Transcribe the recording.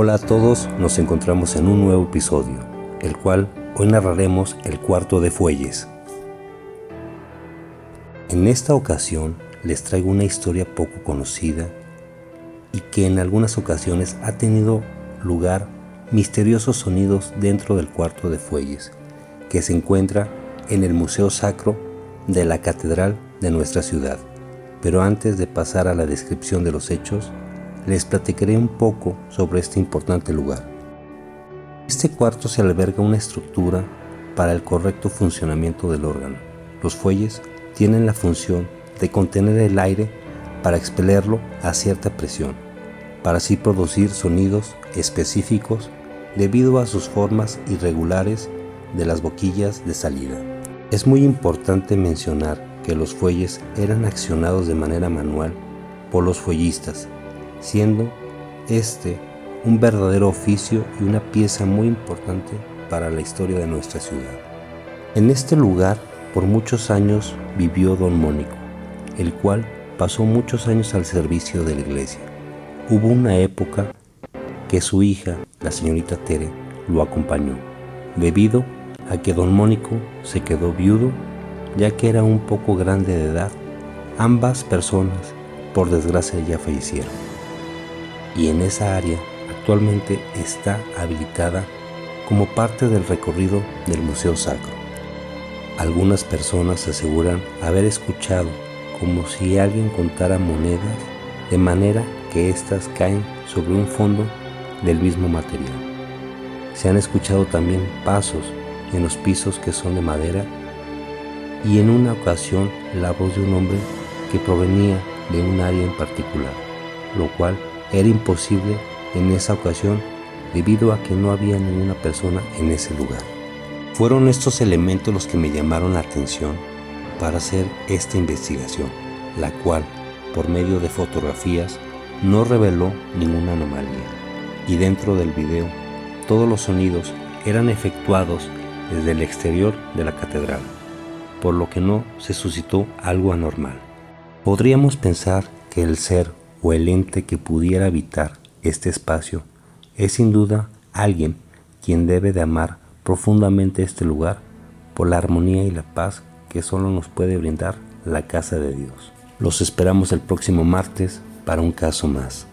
Hola a todos, nos encontramos en un nuevo episodio, el cual hoy narraremos el cuarto de Fuelles. En esta ocasión les traigo una historia poco conocida y que en algunas ocasiones ha tenido lugar misteriosos sonidos dentro del cuarto de Fuelles, que se encuentra en el Museo Sacro de la Catedral de nuestra ciudad. Pero antes de pasar a la descripción de los hechos, les platicaré un poco sobre este importante lugar. Este cuarto se alberga una estructura para el correcto funcionamiento del órgano. Los fuelles tienen la función de contener el aire para expelerlo a cierta presión, para así producir sonidos específicos debido a sus formas irregulares de las boquillas de salida. Es muy importante mencionar que los fuelles eran accionados de manera manual por los fuellistas siendo este un verdadero oficio y una pieza muy importante para la historia de nuestra ciudad. En este lugar por muchos años vivió don Mónico, el cual pasó muchos años al servicio de la iglesia. Hubo una época que su hija, la señorita Tere, lo acompañó, debido a que don Mónico se quedó viudo ya que era un poco grande de edad. Ambas personas, por desgracia, ya fallecieron y en esa área actualmente está habilitada como parte del recorrido del Museo Sacro. Algunas personas aseguran haber escuchado como si alguien contara monedas de manera que éstas caen sobre un fondo del mismo material. Se han escuchado también pasos en los pisos que son de madera y en una ocasión la voz de un hombre que provenía de un área en particular, lo cual era imposible en esa ocasión debido a que no había ninguna persona en ese lugar. Fueron estos elementos los que me llamaron la atención para hacer esta investigación, la cual, por medio de fotografías, no reveló ninguna anomalía. Y dentro del video, todos los sonidos eran efectuados desde el exterior de la catedral, por lo que no se suscitó algo anormal. Podríamos pensar que el ser o el ente que pudiera habitar este espacio es sin duda alguien quien debe de amar profundamente este lugar por la armonía y la paz que solo nos puede brindar la casa de Dios. Los esperamos el próximo martes para un caso más.